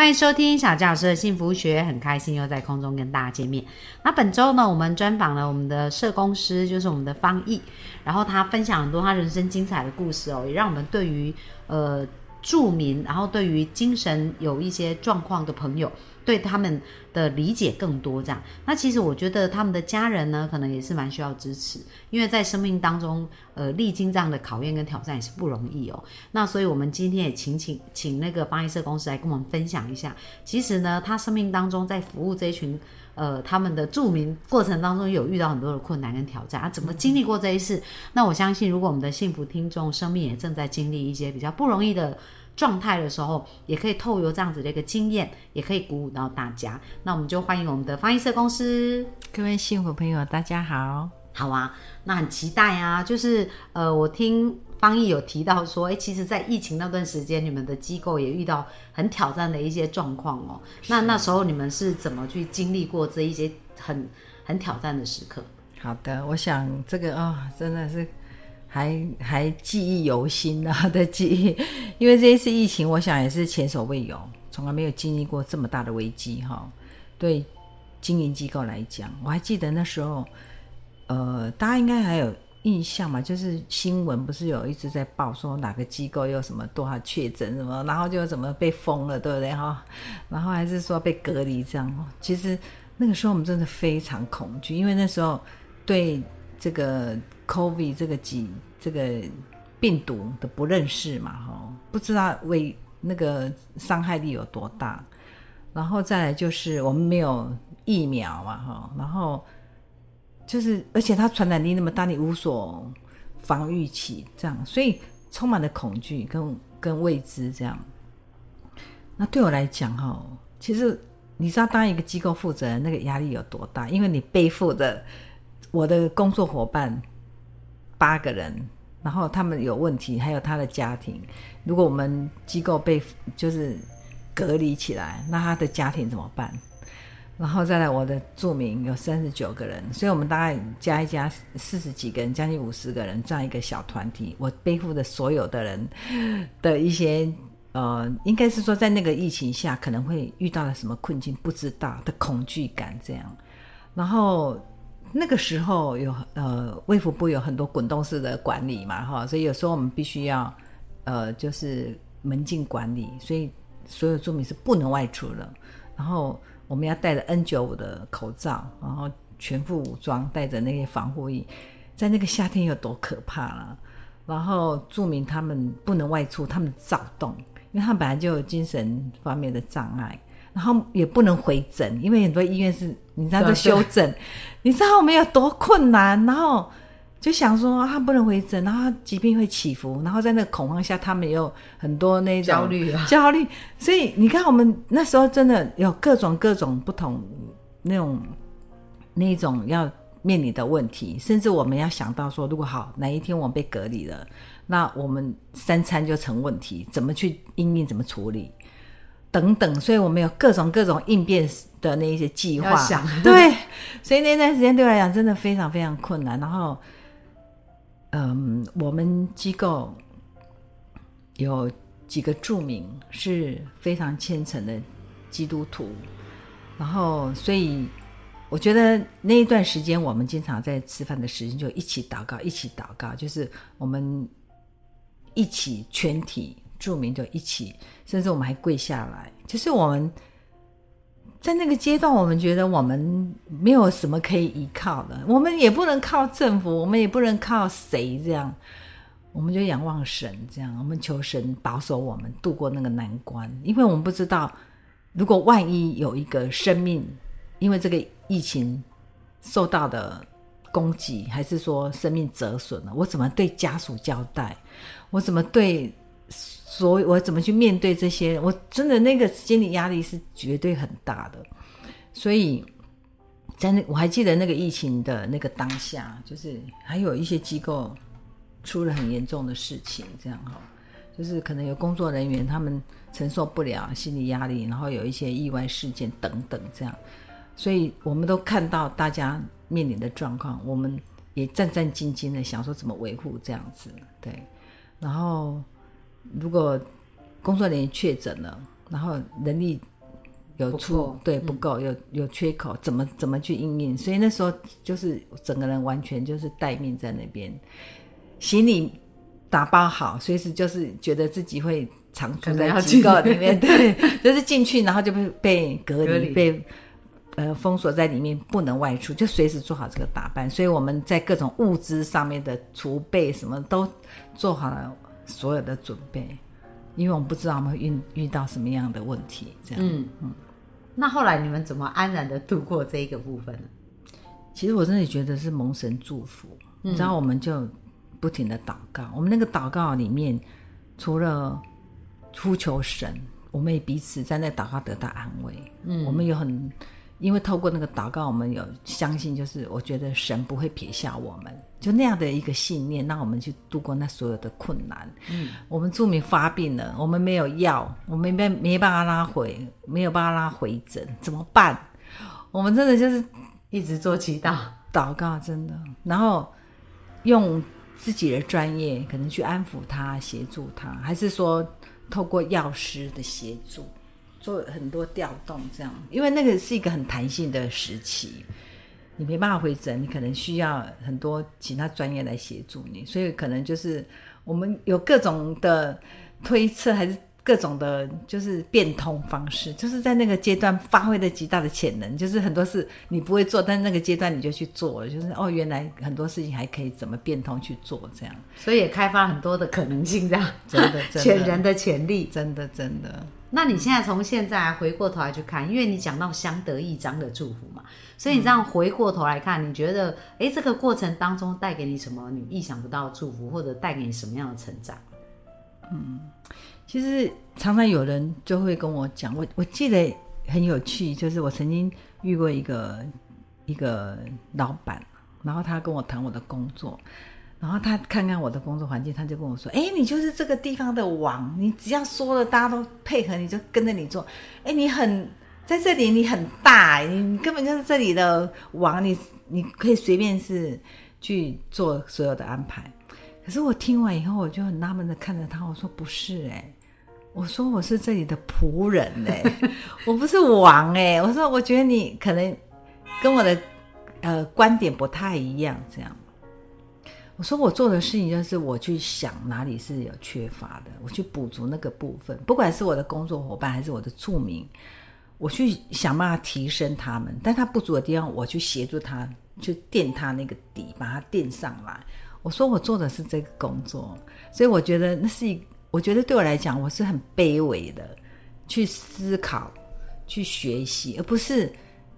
欢迎收听小教师的幸福学，很开心又在空中跟大家见面。那本周呢，我们专访了我们的社工师，就是我们的方毅，然后他分享很多他人生精彩的故事哦，也让我们对于呃著名，然后对于精神有一些状况的朋友。对他们的理解更多，这样。那其实我觉得他们的家人呢，可能也是蛮需要支持，因为在生命当中，呃，历经这样的考验跟挑战也是不容易哦。那所以我们今天也请请请那个方医社公司来跟我们分享一下，其实呢，他生命当中在服务这一群呃他们的著名过程当中，有遇到很多的困难跟挑战啊，怎么经历过这一次？那我相信，如果我们的幸福听众生命也正在经历一些比较不容易的。状态的时候，也可以透由这样子的一个经验，也可以鼓舞到大家。那我们就欢迎我们的翻译社公司，各位幸福朋友，大家好，好啊。那很期待啊，就是呃，我听方毅有提到说，哎，其实，在疫情那段时间，你们的机构也遇到很挑战的一些状况哦。那那时候你们是怎么去经历过这一些很很挑战的时刻？好的，我想这个啊，真的是。还还记忆犹新啊 的记忆，因为这一次疫情，我想也是前所未有，从来没有经历过这么大的危机哈。对经营机构来讲，我还记得那时候，呃，大家应该还有印象嘛，就是新闻不是有一直在报说哪个机构有什么多少确诊什么，然后就怎么被封了，对不对哈？然后还是说被隔离这样。其实那个时候我们真的非常恐惧，因为那时候对这个。COVID 这个几这个病毒的不认识嘛，哈，不知道为那个伤害力有多大，然后再来就是我们没有疫苗嘛，哈，然后就是而且它传染力那么大，你无所防御起，这样，所以充满了恐惧跟跟未知，这样。那对我来讲，哈，其实你知道当一个机构负责人那个压力有多大，因为你背负着我的工作伙伴。八个人，然后他们有问题，还有他的家庭。如果我们机构被就是隔离起来，那他的家庭怎么办？然后再来，我的住民有三十九个人，所以我们大概加一加四十几个人，将近五十个人这样一个小团体，我背负的所有的人的一些呃，应该是说在那个疫情下可能会遇到了什么困境，不知道的恐惧感这样，然后。那个时候有呃，卫福部有很多滚动式的管理嘛，哈，所以有时候我们必须要呃，就是门禁管理，所以所有住民是不能外出的。然后我们要戴着 N 九五的口罩，然后全副武装，带着那些防护衣，在那个夏天有多可怕了。然后住民他们不能外出，他们躁动，因为他们本来就有精神方面的障碍。然后也不能回诊，因为很多医院是你知道在休诊，你知道我们有多困难。然后就想说他不能回诊，然后疾病会起伏，然后在那个恐慌下，他们也有很多那种焦虑啊焦虑。所以你看，我们那时候真的有各种各种不同那种那种要面临的问题，甚至我们要想到说，如果好哪一天我们被隔离了，那我们三餐就成问题，怎么去应应，怎么处理？等等，所以我们有各种各种应变的那一些计划。对，所以那段时间对我来讲真的非常非常困难。然后，嗯，我们机构有几个著名是非常虔诚的基督徒，然后所以我觉得那一段时间我们经常在吃饭的时间就一起祷告，一起祷告，就是我们一起全体。著名就一起，甚至我们还跪下来。就是我们在那个阶段，我们觉得我们没有什么可以依靠的，我们也不能靠政府，我们也不能靠谁，这样，我们就仰望神，这样，我们求神保守我们度过那个难关，因为我们不知道，如果万一有一个生命因为这个疫情受到的攻击，还是说生命折损了，我怎么对家属交代？我怎么对？所以，我怎么去面对这些？我真的那个心理压力是绝对很大的。所以，在那我还记得那个疫情的那个当下，就是还有一些机构出了很严重的事情，这样哈，就是可能有工作人员他们承受不了心理压力，然后有一些意外事件等等这样，所以我们都看到大家面临的状况，我们也战战兢兢的想说怎么维护这样子，对。然后如果工作人员确诊了，然后人力有出对不够，有有缺口，怎么怎么去应应？所以那时候就是整个人完全就是待命在那边，行李。打包好，随时就是觉得自己会常住在机构里面，对，就是进去，然后就被被隔离，被呃封锁在里面，不能外出，就随时做好这个打扮。所以我们在各种物资上面的储备，什么都做好了所有的准备，因为我们不知道我们会遇遇到什么样的问题。这样，嗯嗯。那后来你们怎么安然的度过这一个部分呢？其实我真的觉得是蒙神祝福，嗯、然后，我们就。不停的祷告，我们那个祷告里面，除了呼求神，我们也彼此在那祷告得到安慰。嗯，我们有很，因为透过那个祷告，我们有相信，就是我觉得神不会撇下我们，就那样的一个信念，让我们去度过那所有的困难。嗯，我们著名发病了，我们没有药，我们没没办法拉回，没有办法拉回诊，怎么办？我们真的就是一直做祈祷、祷告，真的，然后用。自己的专业可能去安抚他、协助他，还是说透过药师的协助做很多调动，这样，因为那个是一个很弹性的时期，你没办法回诊，你可能需要很多其他专业来协助你，所以可能就是我们有各种的推测，还是。各种的，就是变通方式，就是在那个阶段发挥的极大的潜能，就是很多事你不会做，但是那个阶段你就去做了，就是哦，原来很多事情还可以怎么变通去做，这样，所以也开发很多的可能性，这样，真的，潜人的潜力，真的，真的。那你现在从现在回过头来去看，因为你讲到相得益彰的祝福嘛，所以你这样回过头来看，你觉得，哎，这个过程当中带给你什么你意想不到的祝福，或者带给你什么样的成长？嗯。其实常常有人就会跟我讲，我我记得很有趣，就是我曾经遇过一个一个老板，然后他跟我谈我的工作，然后他看看我的工作环境，他就跟我说：“哎，你就是这个地方的王，你只要说了，大家都配合，你就跟着你做。哎，你很在这里，你很大，你根本就是这里的王，你你可以随便是去做所有的安排。可是我听完以后，我就很纳闷的看着他，我说：不是，哎。”我说我是这里的仆人哎，我不是王哎。我说我觉得你可能跟我的呃观点不太一样，这样。我说我做的事情就是我去想哪里是有缺乏的，我去补足那个部分。不管是我的工作伙伴还是我的著名，我去想办法提升他们，但他不足的地方，我去协助他去垫他那个底，把它垫上来。我说我做的是这个工作，所以我觉得那是一。我觉得对我来讲，我是很卑微的，去思考、去学习，而不是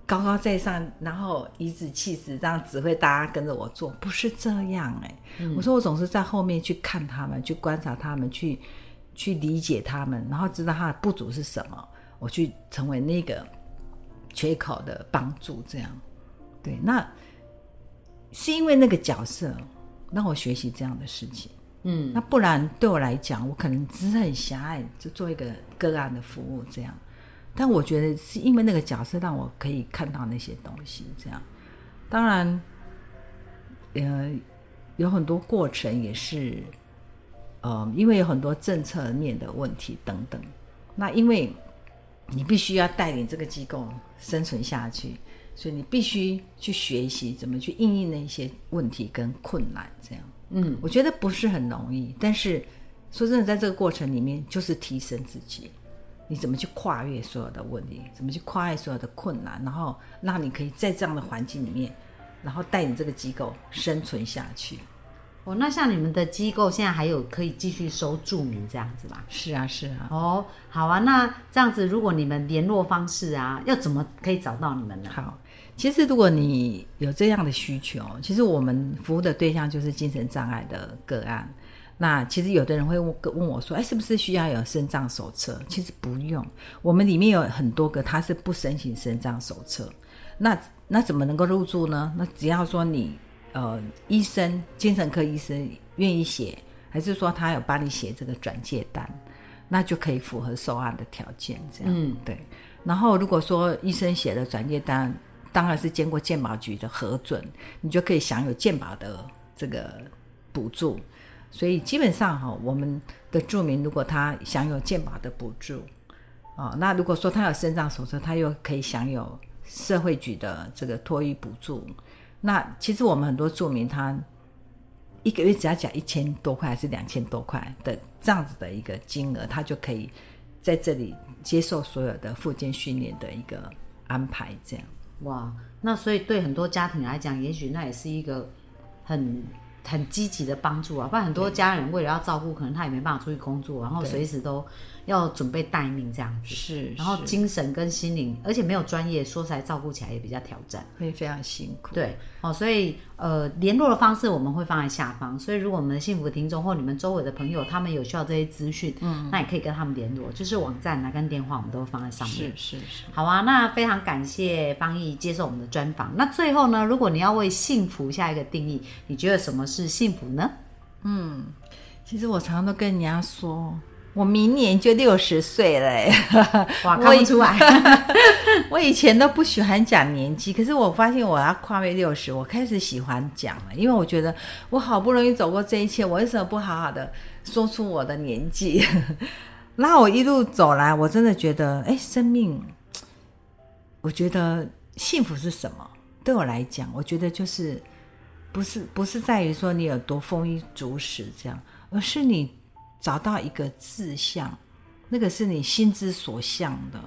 高高在上，然后颐指气使这样指挥大家跟着我做，不是这样哎。我说我总是在后面去看他们，去观察他们，去去理解他们，然后知道他的不足是什么，我去成为那个缺口的帮助。这样，对，那是因为那个角色让我学习这样的事情。嗯，那不然对我来讲，我可能只是很狭隘，就做一个个案的服务这样。但我觉得是因为那个角色让我可以看到那些东西，这样。当然，呃，有很多过程也是，呃，因为有很多政策面的问题等等。那因为你必须要带领这个机构生存下去，所以你必须去学习怎么去应应那些问题跟困难，这样。嗯，我觉得不是很容易，但是说真的，在这个过程里面，就是提升自己。你怎么去跨越所有的问题？怎么去跨越所有的困难？然后让你可以在这样的环境里面，然后带领这个机构生存下去。哦，那像你们的机构现在还有可以继续收住民这样子吗？是啊，是啊。哦，好啊。那这样子，如果你们联络方式啊，要怎么可以找到你们呢？好。其实，如果你有这样的需求，其实我们服务的对象就是精神障碍的个案。那其实有的人会问问我说：“哎，是不是需要有肾脏手册？”其实不用，我们里面有很多个，他是不申请肾脏手册。那那怎么能够入住呢？那只要说你呃，医生精神科医生愿意写，还是说他有帮你写这个转介单，那就可以符合受案的条件。这样，嗯，对。然后如果说医生写的转介单，当然是经过健保局的核准，你就可以享有健保的这个补助。所以基本上哈，我们的住民如果他享有健保的补助，啊，那如果说他有肾脏手术，他又可以享有社会局的这个托育补助。那其实我们很多住民他一个月只要缴一千多块还是两千多块的这样子的一个金额，他就可以在这里接受所有的复健训练的一个安排。这样哇，那所以对很多家庭来讲，也许那也是一个很。很积极的帮助啊，不然很多家人为了要照顾，可能他也没办法出去工作，然后随时都要准备待命这样子。是，然后精神跟心灵，而且没有专业，说起来照顾起来也比较挑战，会非常辛苦。对，哦，所以呃，联络的方式我们会放在下方，所以如果我们的幸福听众或你们周围的朋友，他们有需要这些资讯，嗯，那也可以跟他们联络，就是网站啊跟电话，我们都会放在上面。是是是。好啊，那非常感谢方毅接受我们的专访。那最后呢，如果你要为幸福下一个定义，你觉得什么是幸福呢？嗯，其实我常常都跟人家说，我明年就六十岁了，哇，看不出来。我以前都不喜欢讲年纪，可是我发现我要跨越六十，我开始喜欢讲了，因为我觉得我好不容易走过这一切，我为什么不好好的说出我的年纪？那我一路走来，我真的觉得，哎，生命，我觉得幸福是什么？对我来讲，我觉得就是。不是不是在于说你有多丰衣足食这样，而是你找到一个志向，那个是你心之所向的。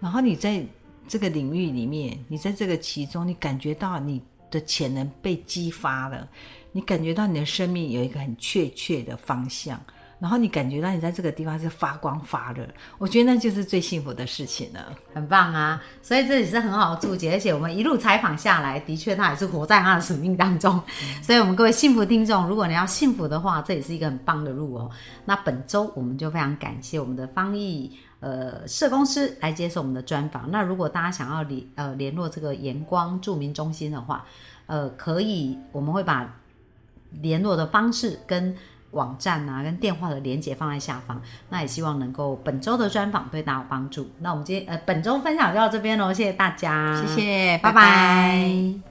然后你在这个领域里面，你在这个其中，你感觉到你的潜能被激发了，你感觉到你的生命有一个很确切的方向。然后你感觉到你在这个地方是发光发热，我觉得那就是最幸福的事情了，很棒啊！所以这也是很好的注解，而且我们一路采访下来，的确他也是活在他的使命当中。所以，我们各位幸福听众，如果你要幸福的话，这也是一个很棒的路哦。那本周我们就非常感谢我们的方毅呃社公司来接受我们的专访。那如果大家想要联呃联络这个阳光著名中心的话，呃，可以我们会把联络的方式跟。网站啊，跟电话的连接放在下方。那也希望能够本周的专访对大家有帮助。那我们今天呃本周分享就到这边喽，谢谢大家，谢谢，拜拜。